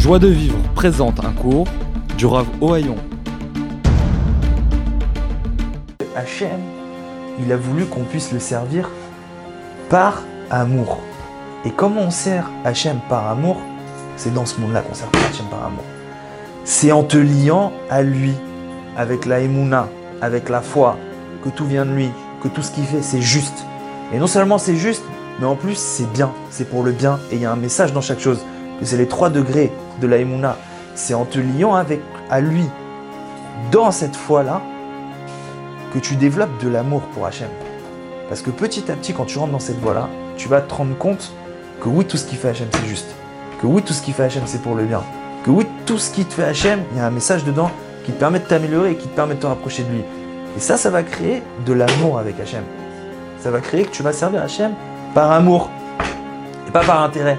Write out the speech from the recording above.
Joie de vivre présente un cours du Rav Ohayon. Hachem, il a voulu qu'on puisse le servir par amour. Et comment on sert Hachem par amour? C'est dans ce monde-là qu'on sert Hachem par amour. C'est en te liant à lui, avec la émouna, avec la foi, que tout vient de lui, que tout ce qu'il fait c'est juste. Et non seulement c'est juste, mais en plus c'est bien, c'est pour le bien, et il y a un message dans chaque chose, c'est les trois degrés de la émouna. C'est en te liant avec, à lui, dans cette foi-là, que tu développes de l'amour pour Hachem. Parce que petit à petit, quand tu rentres dans cette voie-là, tu vas te rendre compte que oui, tout ce qui fait Hachem, c'est juste. Que oui, tout ce qui fait Hachem, c'est pour le bien. Que oui, tout ce qui te fait Hachem, il y a un message dedans qui te permet de t'améliorer et qui te permet de te rapprocher de lui. Et ça, ça va créer de l'amour avec Hachem. Ça va créer que tu vas servir Hachem par amour et pas par intérêt.